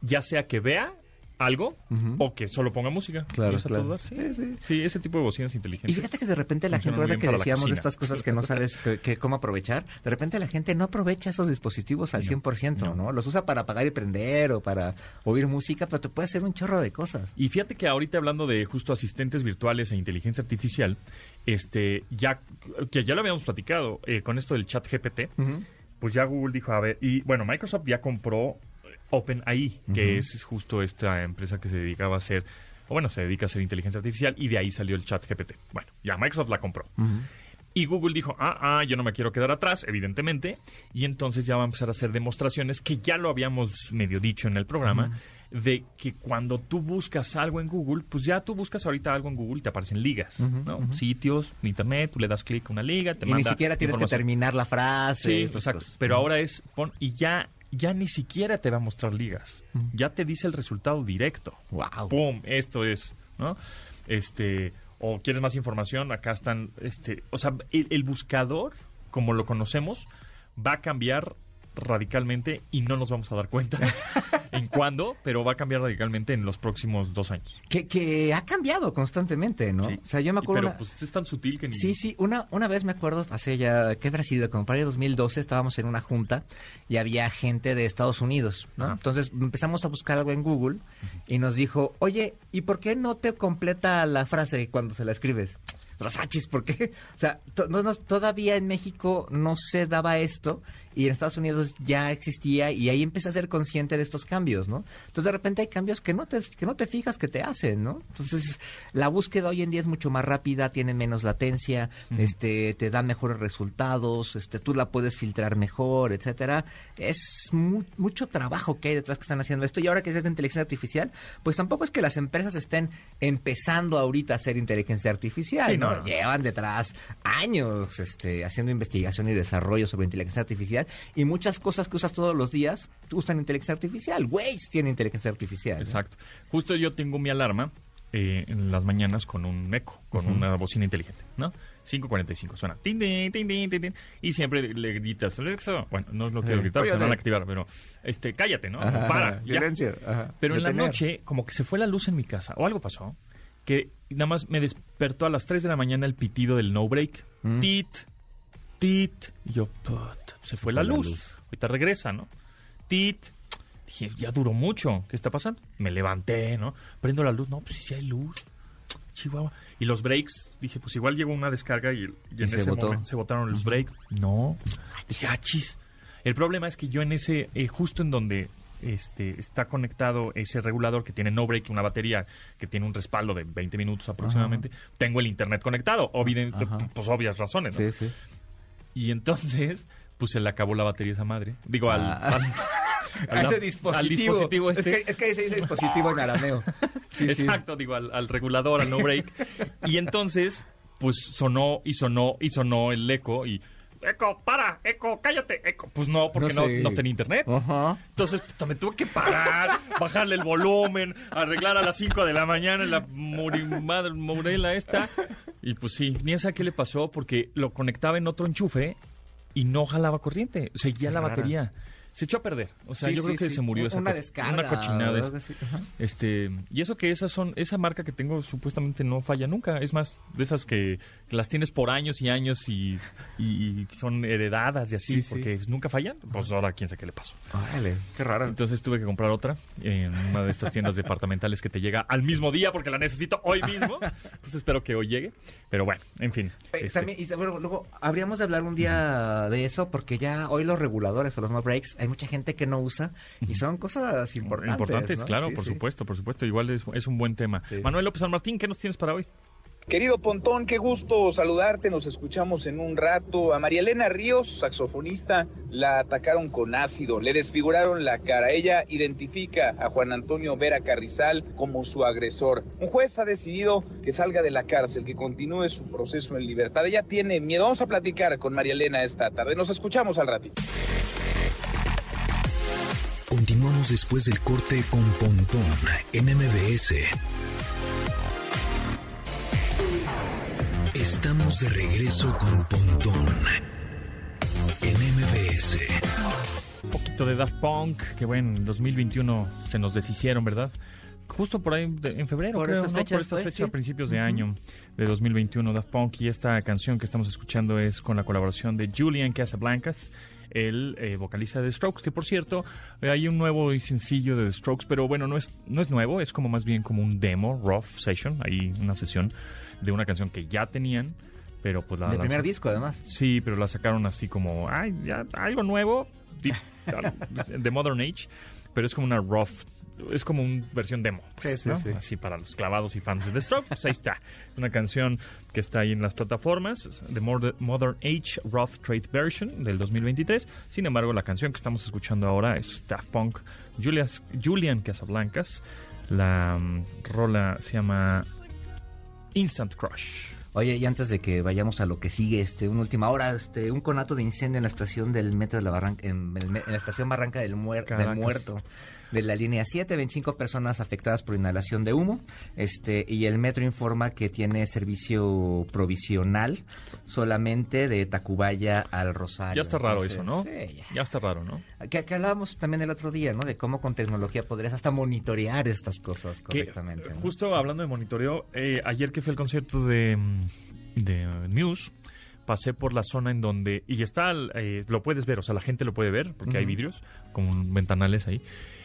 ya sea que vea algo o que solo ponga música. Claro, Y claro. Sí, Sí, sí. ese tipo de bocinas Y inteligentes. fíjate que de repente la gente, ahora que decíamos de estas cosas que no sabes que, que cómo aprovechar, de repente la gente no aprovecha esos dispositivos al No, 100%, ¿no? no. Los usa para apagar y prender o para oír música, pero te puede hacer un chorro de cosas. Y fíjate que ahorita hablando de justo asistentes virtuales e inteligencia artificial, este, ya, que ya lo habíamos platicado eh, con esto del chat GPT, pues ya Google dijo, a ver, y bueno, Microsoft ya compró OpenAI, que es justo esta empresa que se dedicaba a hacer, o bueno, se dedica a hacer inteligencia artificial, y de ahí salió el chat GPT. Bueno, ya Microsoft la compró. Y Google dijo, ah, ah, yo no me quiero quedar atrás, evidentemente, y entonces ya va a empezar a hacer demostraciones que ya lo habíamos medio dicho en el programa, de que cuando tú buscas algo en Google, pues ya tú buscas ahorita algo en Google y te aparecen ligas, ¿no? Sitios, internet, tú le das clic a una liga, te Y ni siquiera tienes que terminar la frase. Sí, exacto. Pero ahora es, pon, y ya, ya ni siquiera te va a mostrar ligas, ya te dice el resultado directo. Wow. ¡Pum! Esto es, ¿no? Este, o quieres más información, acá están, este, o sea, el, el buscador, como lo conocemos, va a cambiar radicalmente y no nos vamos a dar cuenta *laughs* en cuándo, pero va a cambiar radicalmente en los próximos dos años. Que, que ha cambiado constantemente, ¿no? Sí. O sea, yo me Y- acuerdo... Pero una- pues es tan sutil que ni... Sí, sí, una, una vez me acuerdo, hace ya, ¿qué habrá sido? Como para el 2012 estábamos en una junta y había gente de Estados Unidos, ¿no? Ajá. Entonces empezamos a buscar algo en Google y nos dijo, oye, ¿y por qué no te completa la frase cuando se la escribes? Rosachis, ¿por qué? O sea, to- no, no, todavía en México no se daba esto y en Estados Unidos ya existía y ahí empecé a ser consciente de estos cambios, ¿no? Entonces de repente hay cambios que no te, que no te fijas que te hacen, ¿no? Entonces la búsqueda hoy en día es mucho más rápida, tiene menos latencia, este, te da mejores resultados, este, tú la puedes filtrar mejor, etcétera. Es mu- mucho trabajo que hay detrás que están haciendo esto y ahora que se hace inteligencia artificial, pues tampoco es que las empresas estén empezando ahorita a hacer inteligencia artificial, Sí, ¿no? Llevan detrás años este, haciendo investigación y desarrollo sobre inteligencia artificial y muchas cosas que usas todos los días usan inteligencia artificial. Waze tiene inteligencia artificial. ¿no? Exacto. Justo yo tengo mi alarma eh, en las mañanas con un eco, con una bocina inteligente, ¿no? 5.45, suena. Tin, tin, tin, y siempre le gritas, Alexa. Bueno, no lo quiero Eh, gritar, se van a activar, pero este, cállate, ¿no? Ajá, Para. *laughs* silencio, ajá. Pero en la noche, como que se fue la luz en mi casa, o algo pasó, que nada más me despertó a las 3 de la mañana el pitido del no break. Mm. Tit, tit. Y yo, put, se fue la la luz. luz. Ahorita regresa, ¿no? Tit. Dije, ya duró mucho. ¿Qué está pasando? Me levanté, ¿no? Prendo la luz. No, pues sí hay luz. Chihuahua. Y los breaks, dije, pues igual llegó una descarga y, y en se ese botó. momento se botaron los breaks. No. Dije, ah, chis. El problema es que yo en ese, eh, justo en donde este, está conectado ese regulador que tiene no break, una batería que tiene un respaldo de 20 minutos aproximadamente, tengo el internet conectado, obviden- Ajá. pues obvias razones. ¿no? Sí, sí. Y entonces, pues se le acabó la batería a esa madre. Digo, al, Ah. al, *laughs* A ese al dispositivo. dispositivo este. Es que, es que se dice dispositivo en arameo. Sí, sí. Exacto, digo, al, al regulador, al no break. y entonces, pues sonó y sonó y sonó el eco y... Eco, para, eco, cállate, eco. Pues no, porque No no, sé. no tenía internet. Ajá. Entonces puta, me tuve que parar, *laughs* bajarle el volumen, arreglar a las 5 de la mañana la morela esta. Y pues sí, ni esa qué le pasó porque lo conectaba en otro enchufe y no jalaba corriente. Seguía la batería. Se echó a perder. O sea, Sí, yo creo que sí. se murió esa Una descarga. Una cochinada. este, y eso que esas son, esa marca que tengo supuestamente no falla nunca. Es más, de esas que, que las tienes por años y años y, y- son heredadas y así, Sí, sí. porque nunca fallan. Pues ahora quién sabe qué le pasó. Órale, qué raro. Entonces tuve que comprar otra en una de estas tiendas departamentales que te llega al mismo día porque la necesito hoy mismo. Entonces espero que hoy llegue. Pero bueno, en fin. Eh, este, También, y bueno, luego habríamos de hablar un día de eso porque ya hoy los reguladores o los no breaks hay mucha gente que no usa y son cosas importantes. importantes, ¿no? claro, Sí, por sí. supuesto, por supuesto. Igual es, es un buen tema. Sí. Manuel López San Martín, ¿qué nos tienes para hoy? Querido Pontón, qué gusto saludarte, nos escuchamos en un rato. A María Elena Ríos, saxofonista, la atacaron con ácido, le desfiguraron la cara. Ella identifica a Juan Antonio Vera Carrizal como su agresor. Un juez ha decidido que salga de la cárcel, que continúe su proceso en libertad. Ella tiene miedo. Vamos a platicar con María Elena esta tarde. Nos escuchamos al ratito. Continuamos después del corte con Pontón en MBS. Estamos de regreso con Pontón en MBS. Un poquito de Daft Punk, que bueno, en 2021 se nos deshicieron, ¿verdad? Justo por ahí, de- en febrero, Por creo, estas ¿no? fechas por estas fechas, sí. a principios de año de 2021, Daft Punk. Y esta canción que estamos escuchando es con la colaboración de Julian Casablancas, el eh, vocalista de Strokes, que por cierto, eh, hay un nuevo sencillo de The Strokes, pero bueno, no es, no es nuevo, es como más bien como un demo, rough session, ahí una sesión de una canción que ya tenían, pero pues la Del primer disco, además. Sí, pero la sacaron así como, ay, ya, algo nuevo, *laughs* de Modern Age, pero es como una rough, es como una versión demo. pues, Sí, sí, ¿no? sí. Así para los clavados y fans de The Stroke, pues ahí está. Es una canción que está ahí en las plataformas, Mod- Modern Age Rough Trade Version del 2023. Sin embargo, la canción que estamos escuchando ahora es Daft Punk, Julian Casablancas. La mm, rola se llama Instant Crush. Oye, y antes de que vayamos a lo que sigue, este, una última hora, este, un conato de incendio en la estación del metro de la Barranca, en, en la estación Barranca del, Muer- del Caracas. Muerto, de la línea 7, 25 personas afectadas por inhalación de humo, este, y el metro informa que tiene servicio provisional solamente de Tacubaya al Rosario. Ya está raro Entonces, eso, ¿no? sí, ya. Ya está raro, ¿no? Que, que hablábamos también el otro día, ¿no? De cómo con tecnología podrías hasta monitorear estas cosas correctamente. ¿no? Justo hablando de monitoreo, eh, ayer que fue el concierto de, mm, de Muse, pasé por la zona en donde, y está, eh, lo puedes ver, o sea, la gente lo puede ver, porque hay vidrios con ventanales ahí,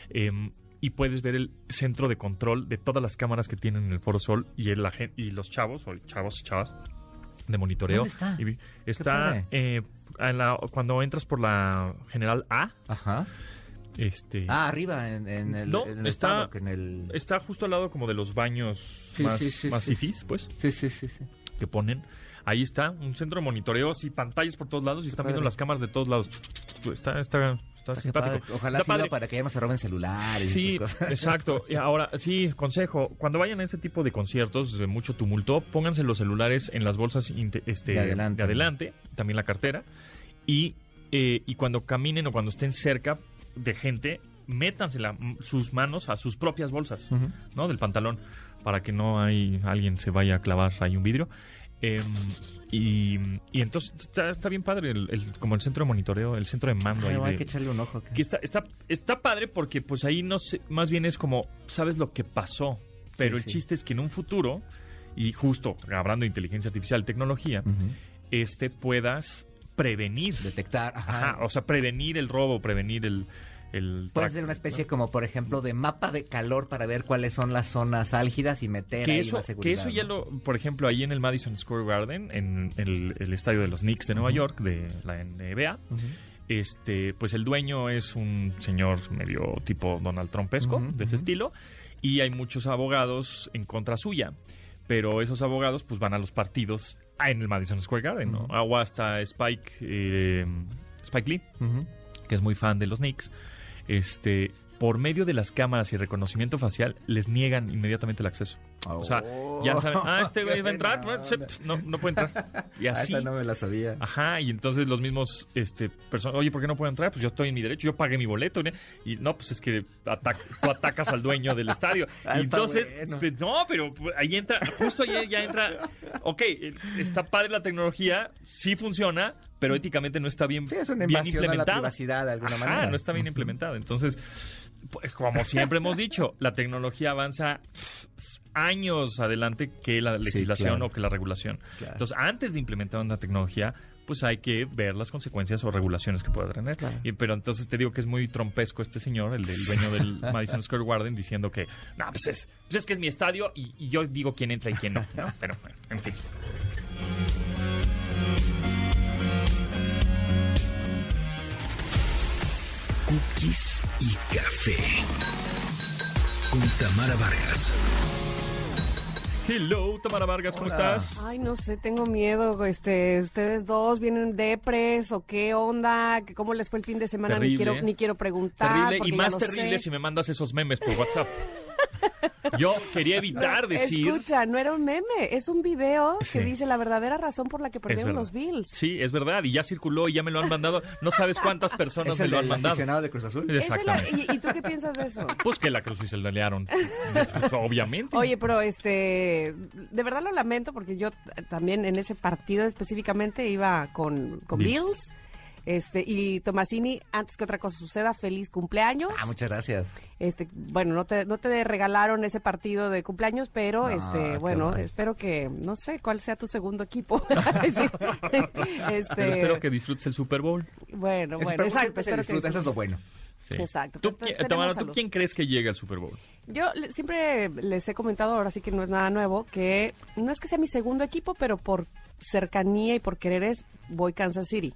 em, y puedes ver el centro de control de todas las cámaras que tienen en el Foro Sol y, el, y los chavos, o chavos y chavas de monitoreo. ¿Dónde está? Y está eh, en la- cuando entras por la General A, Ajá. este... Ah, arriba, en, en el, No, en el está- paddock, en el... Está justo al lado como de los baños Sí, más, sí, sí, más fifís, pues, Sí, sí, sí, sí. que ponen. Ahí está, un centro de monitoreo, así pantallas por todos lados y están padre. viendo las cámaras de todos lados. Está, está, está Qué simpático. padre. Ojalá Está sirva padre. para que ya no se roben celulares y Sí, estas cosas. exacto. *laughs* Y ahora, sí, consejo, cuando vayan a este tipo de conciertos de mucho tumulto, pónganse los celulares en las bolsas este, De adelante. adelante, también la cartera, y, eh, y cuando caminen o cuando estén cerca de gente, métanse la- sus manos a sus propias bolsas. ¿no? Del pantalón, para que no hay alguien se vaya a clavar ahí un vidrio. Em, y, y entonces está, está bien padre el, el- como el centro de monitoreo, el centro de mando Ay, ahí hay de- que echarle un ojo. que está, está, está padre porque pues ahí no sé, más bien es como, sabes lo que pasó. Pero Sí, el sí. chiste es que en un futuro, y justo hablando de inteligencia artificial, tecnología, este puedas prevenir. Detectar, ajá. Ajá, o sea, prevenir el robo, prevenir el... el Puede ser una especie como, por ejemplo, de mapa de calor para ver cuáles son las zonas álgidas y meter que ahí eso, una que seguridad. eso ya lo, por ejemplo, ahí en el Madison Square Garden, en el, el estadio de los Knicks de Nueva York, de la NBA, este, pues el dueño es un señor medio tipo Donald Trumpesco, de ese estilo, y hay muchos abogados en contra suya. Pero esos abogados pues van a los partidos en el Madison Square Garden, ¿no? Agua hasta Spike, eh, Spike Lee, que es muy fan de los Knicks, este, por medio de las cámaras y reconocimiento facial, les niegan inmediatamente el acceso. O sea, ya saben, ah, este *laughs* güey va a entrar, no, no puede entrar. Y *laughs* Ah, así. esa no me la sabía. Ajá, y entonces los mismos este, personas, oye, ¿por qué no puedo entrar? Pues yo estoy en mi derecho, yo pagué mi boleto. ¿no? Y no, pues es que *laughs* tú atacas al dueño del estadio. Ah, y entonces, bueno. pues, no, pero ahí entra, justo ahí ya entra, ok, está padre la tecnología, sí funciona, pero éticamente no está bien, Sí, es una bien invasión a la implementada. privacidad de alguna Ajá, manera. no está bien implementada. Entonces, pues, como siempre hemos dicho, la tecnología avanza años adelante que la legislación claro. o que la regulación. Claro. Entonces, antes de implementar una tecnología, pues hay que ver las consecuencias o regulaciones que pueda tener. Claro. Y- pero entonces te digo que es muy trompesco este señor, el del dueño del *laughs* Madison Square Garden, diciendo que, no, pues es, pues es que es mi estadio y, y yo digo quién entra y quién no. ¿no? Pero, bueno, en fin. Cookies y café. Con Tamara Vargas. Hello, Tamara Vargas, ¿cómo Hola. estás? Ay, no sé, tengo miedo. Este, ustedes dos vienen depres o qué onda, ¿Qué- cómo les fue el fin de semana, ni quiero ni quiero preguntar. Terrible y más lo terrible sé. si me mandas esos memes por WhatsApp. *laughs* Yo quería evitar No, decir. Escucha, no era un meme, es un video Sí. que dice la verdadera razón por la que perdieron los Bills. Sí, es verdad, y ya circuló y ya me lo han mandado. No sabes cuántas personas ¿Es me el lo han mandado. aficionado de Cruz Azul? La- Exactamente. ¿y, y tú qué piensas de eso? Pues que la Cruz y se le liaron. Obviamente. Oye, pero este, de verdad lo lamento porque yo también en ese partido específicamente iba con, con Bills. Bills. Este, y Tomasini, antes que otra cosa suceda, feliz cumpleaños. Ah, muchas gracias. Este, bueno, no te, no te regalaron ese partido de cumpleaños, pero No, este, bueno, mal. espero que, no sé, cuál sea tu segundo equipo. Sí. *laughs* *laughs* Este, Pero espero que disfrutes el Super Bowl. Bueno, bueno, Espero- exacto. siempre se disfruta, eso es lo bueno. Sí. Exacto, ¿Tú, pues, qui- tenemos Tamara, ¿tú salud. quién crees que llegue al Super Bowl? Yo le- siempre les he comentado, ahora sí que no es nada nuevo, que no es que sea mi segundo equipo, pero por cercanía y por querer es voy Kansas City.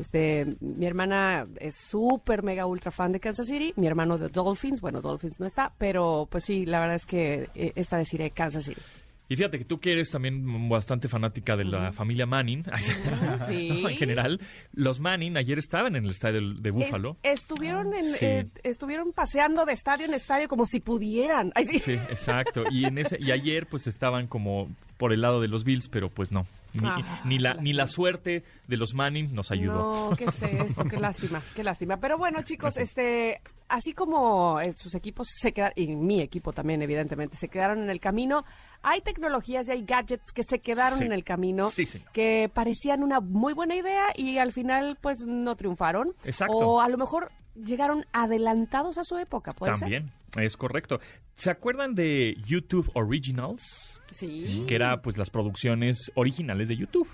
Este, mi hermana es súper mega ultra fan de Kansas City, mi hermano de Dolphins, bueno, Dolphins no está, pero pues sí, la verdad es que eh, esta vez iré Kansas City. Y fíjate que tú que eres también bastante fanática de la familia Manning, *laughs* Sí. en general, los Manning ayer estaban en el estadio de Búfalo. Es- estuvieron en, Sí. eh, estuvieron paseando de estadio en estadio como si pudieran. Ay, sí. Sí, exacto. Y en ese y ayer pues estaban como por el lado de los Bills, pero pues no. Ni, Ah, ni la ni la suerte de los Manning nos ayudó. No, qué es esto, qué lástima, qué lástima. Pero bueno, chicos, este, así como eh, sus equipos se quedaron, y mi equipo también, evidentemente, se quedaron en el camino, hay tecnologías y hay gadgets que se quedaron Sí. en el camino, Sí, que parecían una muy buena idea y al final, pues, no triunfaron. Exacto. O a lo mejor llegaron adelantados a su época, ¿puede ser? Es correcto. ¿Se acuerdan de YouTube Originals? Sí. Que era pues las producciones originales de YouTube.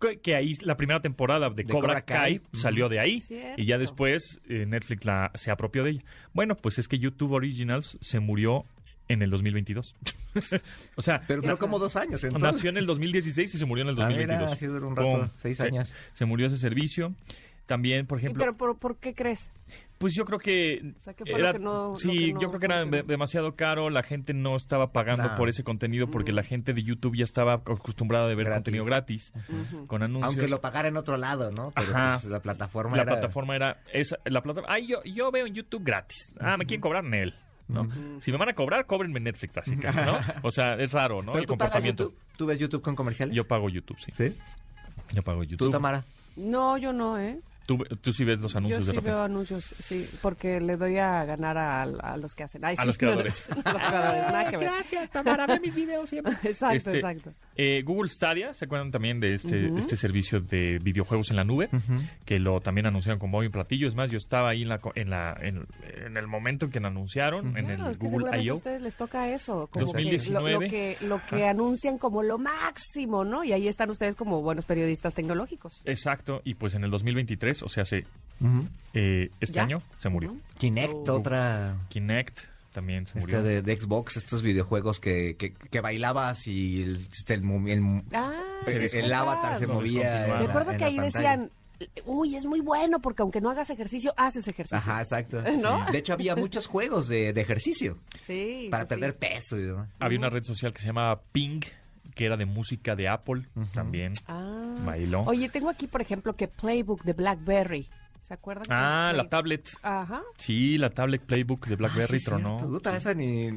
Que, que ahí la primera temporada de, De Cobra, Cobra Kai, Kai. salió de ahí Cierto. y ya después eh, Netflix la, se apropió de ella. Bueno, pues es que YouTube Originals se murió en el 2022. *laughs* o sea, Pero duró como dos años, entonces. nació en el 2016 y se murió en el Ah, mira, 2022. así duró un rato, Pum. seis Se- años. Se murió ese servicio. También, por ¿Y ejemplo, pero por, por qué crees? pues yo creo que, O sea, ¿qué fue era, lo que no- lo sí, que no yo creo que era funcionó? demasiado caro, la gente no estaba pagando por ese contenido porque la gente de YouTube ya estaba acostumbrada de ver Gratis. contenido gratis con anuncios. Aunque lo pagara en otro lado, ¿no? Pero Ajá. pues, la plataforma la era... plataforma era esa, la plataforma, ay, yo yo veo en YouTube gratis. Ah, me quieren cobrar en él. ¿no? Si me van a cobrar, cóbrenme en Netflix, así que, ¿no? *laughs* O sea, es raro, ¿no? ¿Pero El tú comportamiento. YouTube? ¿Tú ves YouTube con comerciales? Yo pago YouTube, sí. ¿Sí? Yo pago ¿Tú, YouTube. Tamara? No, yo no, ¿eh? Tú, tú sí ves los Yo anuncios de sí repente. veo anuncios, sí, porque le doy a ganar a, a los que hacen. Ay, A sí, los no, no, creadores. *laughs* a los creadores, nada que ver. Gracias, Tamara, ve mis videos siempre. *laughs* Exacto, Este, exacto. Eh, Google Stadia, ¿se acuerdan también de este, este servicio de videojuegos en la nube? Que lo también anunciaron con muy platillo. Es más, yo estaba ahí en, la, co- en, la, en, en el momento en que lo anunciaron, en Claro, el es que Google seguramente a I.O. ustedes les toca eso, como que 2019. lo, lo que, lo que anuncian como lo máximo, ¿no? Y ahí están ustedes como buenos periodistas tecnológicos. Exacto, y pues en el 2023, o sea, hace, eh, este ¿Ya? año se murió. Kinect, Oh. otra... Kinect también se murió. Este de, de Xbox, estos videojuegos que, que, que bailabas y el, este, Ah, el- avatar se movía. en la- en que ahí pantalla. decían, uy, es muy bueno porque aunque no hagas ejercicio, haces ejercicio. Ajá, exacto. *laughs* ¿No? De hecho, había muchos juegos de, de ejercicio Sí. para sí, perder sí. peso y demás. Había una red social que se llamaba Ping, que era de música de Apple también. Ah. Bailó. Oye, tengo aquí, por ejemplo, que Playbook de BlackBerry. ¿Se acuerdan? Ah, la tablet. Ajá. Sí, la tablet Playbook de BlackBerry Ah, sí, tronó. Puta, esa ni...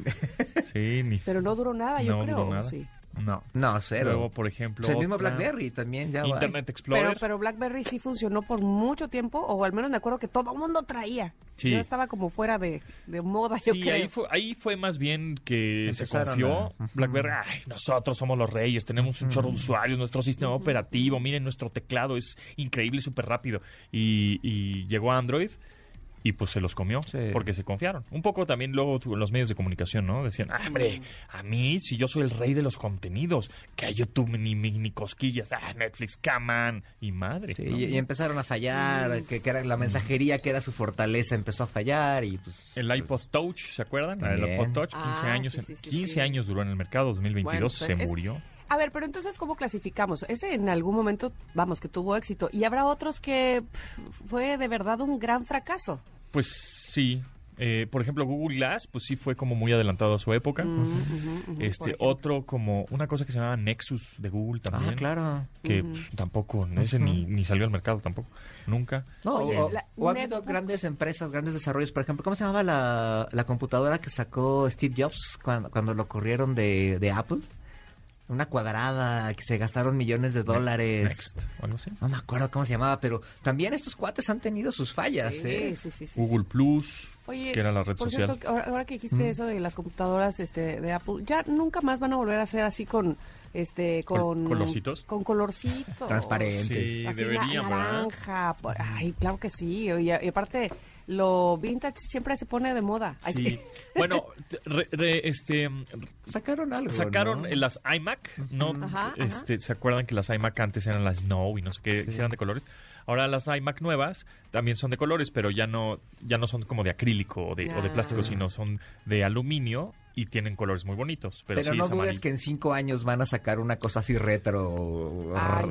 Sí, ni Pero no duró nada, yo no creo. duró nada. Sí. No. No, cero. Luego, por ejemplo, el mismo BlackBerry también ya. Internet Explorer. Pero, pero BlackBerry sí funcionó por mucho tiempo, o al menos me acuerdo que todo el mundo traía. Sí. Yo estaba como fuera de, de moda, yo Sí, creo. ahí fue, ahí fue más bien que se confió a-. BlackBerry. Ay, nosotros somos los reyes, tenemos un chorro de usuarios, nuestro sistema operativo, miren nuestro teclado, es increíble, súper rápido. Y, y llegó Android y pues se los comió Sí. porque se confiaron. Un poco también luego los medios de comunicación, ¿no? Decían, ah, hombre, a mí si yo soy el rey de los contenidos, que a YouTube ni, ni, ni cosquillas, ah, Netflix, Caman y madre. Sí, ¿no? y, y empezaron a fallar, que, que era la mensajería que era su fortaleza empezó a fallar y pues... El iPod Touch, ¿se acuerdan? El También. iPod Touch, 15 Ah, años, sí, en- sí, sí, 15 sí. años duró en el mercado, 2022 Bueno, se es- murió. A ver, pero entonces, ¿cómo clasificamos? Ese en algún momento, vamos, que tuvo éxito. Y habrá otros que fue de verdad un gran fracaso. Pues sí. Eh, por ejemplo, Google Glass, pues sí fue como muy adelantado a su época. Mm, este otro como una cosa que se llamaba Nexus de Google también. Ah, claro. Que pues, tampoco, ese ni, ni salió al mercado tampoco. Nunca. No, Oye, o, la- o ha habido grandes empresas, grandes desarrollos. Por ejemplo, ¿cómo se llamaba la, la computadora que sacó Steve Jobs cuando, cuando lo corrieron de, de Apple? Una cuadrada que se gastaron millones de dólares. Next, o algo así. No me acuerdo cómo se llamaba, pero también estos cuates han tenido sus fallas, Sí, ¿eh? sí, sí, sí, sí. Google Plus, Oye, que era la red por social. cierto, ahora, ahora que dijiste eso de las computadoras este, de Apple, ya nunca más van a volver a ser así con este ¿Con con colorcitos? con colorcitos Transparentes. Sí, así ¿verdad? naranja por- ay claro que sí y, y aparte lo vintage siempre se pone de moda Ay, Sí. Bueno, *laughs* te- re- re- este Sacaron algo. sacaron ¿no? las iMac, ¿no? Ajá, ajá. este, ¿Se acuerdan que las iMac antes eran las Snow y no sé qué, Sí. eran de colores? Ahora las iMac nuevas también son de colores, pero ya no ya no son como de acrílico o de, o de plástico, sino son de aluminio y tienen colores muy bonitos. Pero, Pero, sí no es dudes amarillo. que en cinco años van a sacar una cosa así retro. Ay.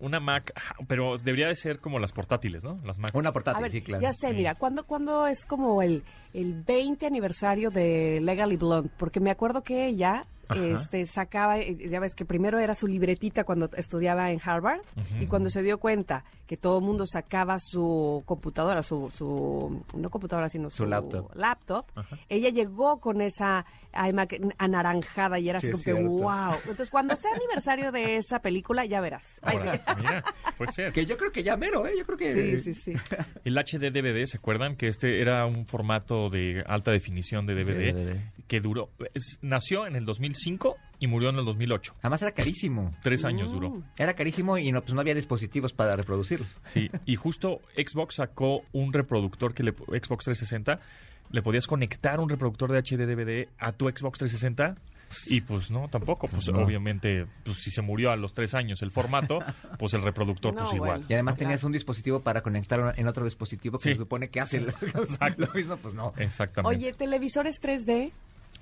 Una Mac, pero debería de ser como las portátiles, ¿no? Las Mac. Una portátil, ver, sí, claro. ya sé, Sí. mira, ¿cuándo, cuándo es como el, el 20 aniversario de Legally Blonde? Porque me acuerdo que ella Ajá. este, sacaba, eh, ya ves que primero era su libretita cuando estudiaba en Harvard y cuando se dio cuenta que todo el mundo sacaba su computadora, su, su no computadora, sino su, Su laptop. ella llegó con esa iMac anaranjada y era así como que wow. Entonces, cuando sea aniversario de esa película, ya verás. Ahora, mira, puede ser. Que yo creo que ya mero, ¿eh? Yo creo que... sí, sí, sí. El HD DVD, ¿se acuerdan? Que este era un formato de alta definición de DVD, DVD. que duró, es- nació en el 2005 y murió en el 2008. Además era carísimo. Tres Mm. años duró. Era carísimo y no, pues no había dispositivos para reproducirlos. Sí, y justo Xbox sacó un reproductor que le Xbox 360 le podías conectar un reproductor de HD DVD a tu Xbox 360 y pues no, tampoco, pues no. obviamente, pues si se murió a los tres años el formato, *laughs* pues el reproductor No, pues igual. bueno. Y además tenías un dispositivo para conectar en otro dispositivo que Sí. se supone que hace lo, *laughs* lo mismo, pues no. Exactamente. Oye, televisores 3D.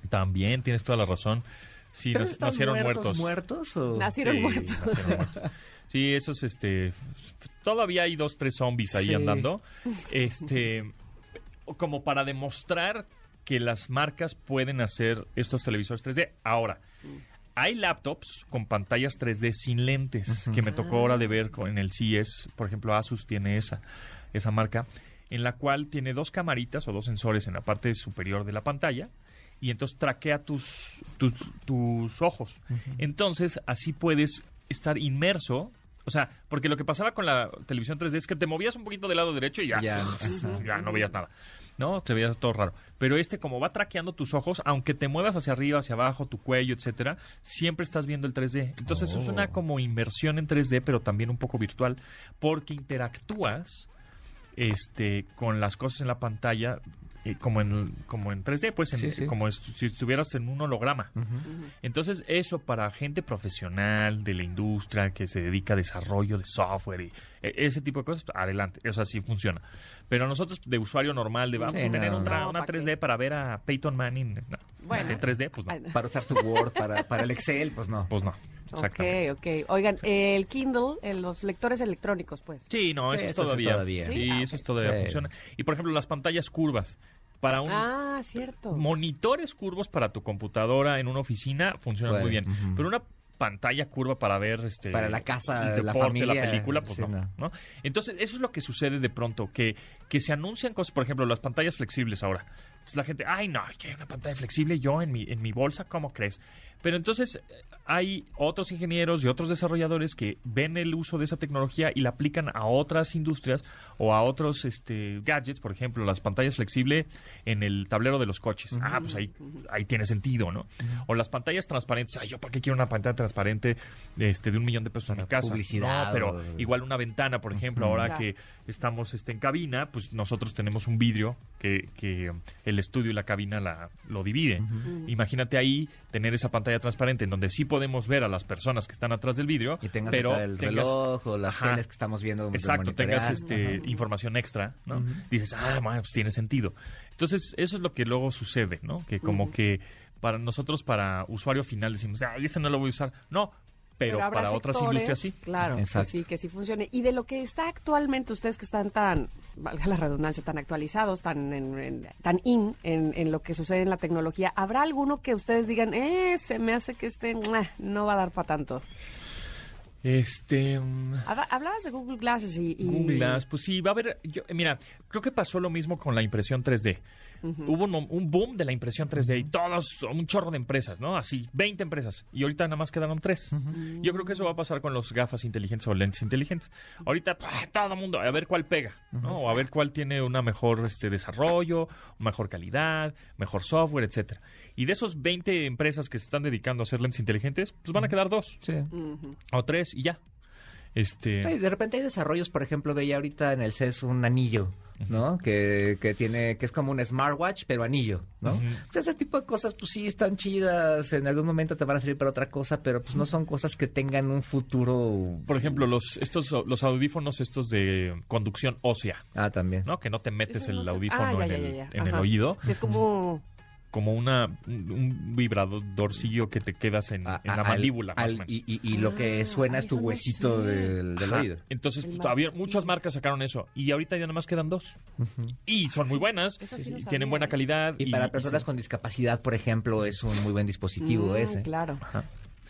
También tienes toda la razón. Sí, ¿Pero nas- están nacieron muertos, muertos. muertos o...? Nacieron Sí, muertos. nacieron muertos. Sí, esos, este, todavía hay dos, tres zombies ahí Sí. andando. Este, como para demostrar que las marcas pueden hacer estos televisores 3D. Ahora, hay laptops con pantallas 3D sin lentes, que me tocó ahora de ver con- en el CES. Por ejemplo, Asus tiene esa, esa marca, en la cual tiene dos camaritas o dos sensores en la parte superior de la pantalla y entonces traquea tus, tus, tus ojos. Entonces, así puedes estar inmerso. O sea, porque lo que pasaba con la televisión 3D es que te movías un poquito del lado derecho y ya, Ya, *laughs* ya, ajá. no veías nada. ¿no? Te veía todo raro. Pero este, como va traqueando tus ojos, aunque te muevas hacia arriba, hacia abajo, tu cuello, etcétera, siempre estás viendo el 3D. Entonces es una como inmersión en 3D, pero también un poco virtual, porque interactúas este, con las cosas en la pantalla eh, como en como en 3D, pues en- Sí, sí. como es- si estuvieras en un holograma. Entonces, eso para gente profesional de la industria que se dedica a desarrollo de software y e- ese tipo de cosas, adelante, eso así funciona. Pero nosotros de usuario normal, de vamos Sí, a tener no. No, una ¿pa' 3D qué? para ver a Peyton Manning, no, Bueno. este 3D, pues no. Para usar tu Word, para, para el Excel, pues no. Pues no, exactamente. Ok, ok. Oigan, el Kindle, eh, los lectores electrónicos, pues. Sí, no, Sí, eso es eso es todavía. todavía. Sí, Sí, ah, eso es todavía Sí. funciona. Y por ejemplo, las pantallas curvas. Para un Ah, cierto. monitores curvos para tu computadora en una oficina funcionan muy bien. ujú. Pero una pantalla curva para ver este Para la casa, el la deporte, familia, película, pues sí, no, no. ¿no? Entonces, eso es lo que sucede de pronto, que, que se anuncian cosas, por ejemplo, las pantallas flexibles ahora. Entonces la gente, ay no, que hay una pantalla flexible yo en mi, en mi bolsa, ¿cómo crees? Pero entonces hay otros ingenieros y otros desarrolladores que ven el uso de esa tecnología y la aplican a otras industrias o a otros este, gadgets, por ejemplo, las pantallas flexibles en el tablero de los coches. Ah, pues ahí, ahí tiene sentido, ¿no? O las pantallas transparentes. Ay, ¿yo para qué quiero una pantalla transparente este, de un millón de pesos en mi casa? publicidad No, pero igual una ventana, por ejemplo, ahora Claro. que estamos este, en cabina, pues nosotros tenemos un vidrio que, que el estudio y la cabina la, lo dividen. Imagínate ahí tener esa pantalla transparente en donde sí podemos ver a las personas que están atrás del vidrio, Y tengas pero el tengas- reloj o las Ajá. teles que estamos viendo. Exacto, tengas este, Ajá. información extra, ¿no? Dices, ah, bueno, pues tiene sentido. Entonces, eso es lo que luego sucede, ¿no? Que como que para nosotros, para usuario final, decimos, ah, ese no lo voy a usar. No, pero, habrá para otras industrias sí. Claro, que Exacto. sí, que sí funcione. Y de lo que está actualmente, ustedes que están tan, valga la redundancia, tan actualizados, tan, en, en- tan in en, en lo que sucede en la tecnología, ¿habrá alguno que ustedes digan, eh, se me hace que este no va a dar para tanto? Este... mm, Habla- Hablabas de Google Glasses y... y- Google Glass, pues sí, va a haber, yo- mira, creo que pasó lo mismo con la impresión 3D. Hubo un, un boom de la impresión 3D y todos, un chorro de empresas, ¿no? Así, 20 empresas. Y ahorita nada más quedaron tres. Yo creo que eso va a pasar con los gafas inteligentes o lentes inteligentes. Ahorita, ¡pah! todo el mundo, a ver cuál pega, ¿no? O a ver cuál tiene una mejor este, desarrollo, mejor calidad, mejor software, etcétera. Y de esos 20 empresas que se están dedicando a hacer lentes inteligentes, pues van a quedar dos Sí. o tres y ya. Este... De repente hay desarrollos, por ejemplo, veía ahorita en el CES un anillo, ¿no? Que, que tiene, que es como un smartwatch, pero anillo, ¿no? Entonces, ese tipo de cosas, pues sí, están chidas, en algún momento te van a servir para otra cosa, pero pues no son cosas que tengan un futuro... Por ejemplo, los estos los audífonos estos de conducción ósea, Ah, también. ¿no? Que no te metes no el audífono Ah, ya, en, ya, el, ya, ya. en el oído, Es como... como una un, un vibradorcillo que te quedas en, A- en la al- mandíbula, más al- o menos. y, y- y lo que Ah, suena es tu huesito del, del Ajá. oído. Entonces, pues, había, muchas marcas sacaron eso y ahorita ya nada más quedan dos. Y son muy buenas, sí y tienen buena calidad. Y para personas con discapacidad, por ejemplo, es un muy buen dispositivo Mm, ese. Claro.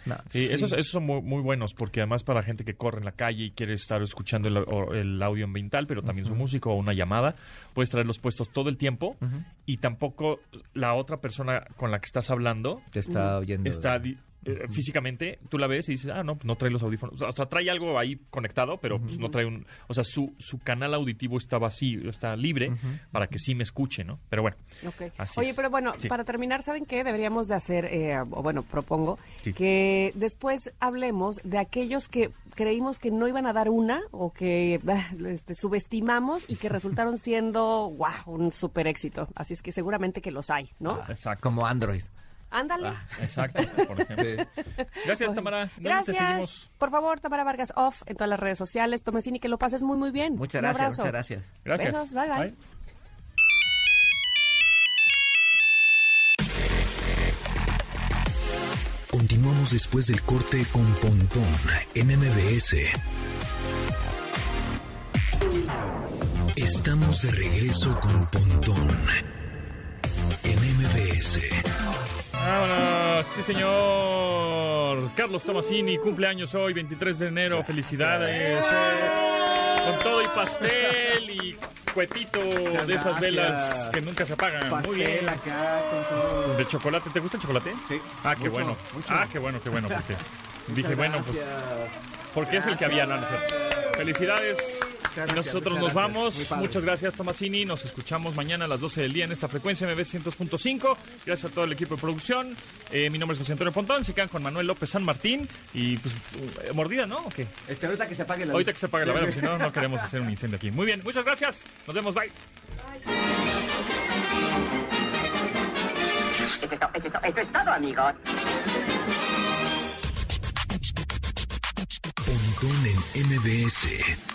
No, Sí, Esos, esos son muy, muy buenos porque además para gente que corre en la calle y quiere estar escuchando el, audio ambiental, pero también su música o una llamada, puedes traerlos puestos todo el tiempo y tampoco la otra persona con la que estás hablando Te está oyendo. está eh, físicamente, tú la ves y dices, ah, no, pues no trae los audífonos. O sea, trae algo ahí conectado, pero pues no trae un... O sea, su, su canal auditivo está vacío, está libre para que sí me escuche, ¿no? Pero bueno, Ok. Así Oye, es. pero bueno, Sí. para terminar, ¿saben qué? Deberíamos de hacer, eh, o bueno, propongo, Sí. que después hablemos de aquellos que creímos que no iban a dar una o que *laughs* este, subestimamos y que resultaron siendo, wow, un super éxito. Así es que seguramente que los hay, ¿no? exacto. Como Android. Ándale. Exacto, por ejemplo. Gracias, Tamara. ¿Dónde te Gracias. Por favor, Tamara Vargas Off en todas las redes sociales. Tomecini, que lo pases muy, muy bien. Muchas Un gracias, abrazo. muchas gracias. Gracias. Besos, bye, bye. Continuamos después del corte con Pontón en MBS. Estamos de regreso con Pontón en MBS. Vámonos, sí señor. Carlos Tomasini, cumpleaños hoy, 23 de enero. Felicidades. eh. Con todo y pastel y cuetito de esas velas que nunca se apagan. Muy bien. acá con todo. ¿De chocolate? ¿Te gusta el chocolate? Sí. Ah, qué Mucho, bueno. mucho. Ah, qué bueno, qué bueno. Porque *laughs* dije, bueno, pues, porque es el que había, cierto. Felicidades. Gracias, nosotros nos gracias. vamos. Muchas gracias, Tomasini. Nos escuchamos mañana a las 12 del día en esta frecuencia MB 100.5. Gracias a todo el equipo de producción. Eh, mi nombre es José Antonio Pontón. Se quedan con Manuel López San Martín. Y pues, eh, mordida, ¿no? ¿O qué? Este, ahorita que se apague la Ahorita luz. que se apague la vela, sí. si no, no *laughs* queremos hacer un incendio aquí. Muy bien, muchas gracias. Nos vemos, bye. Eso es, to- eso es to- eso es todo, amigos. Pontón en MBS.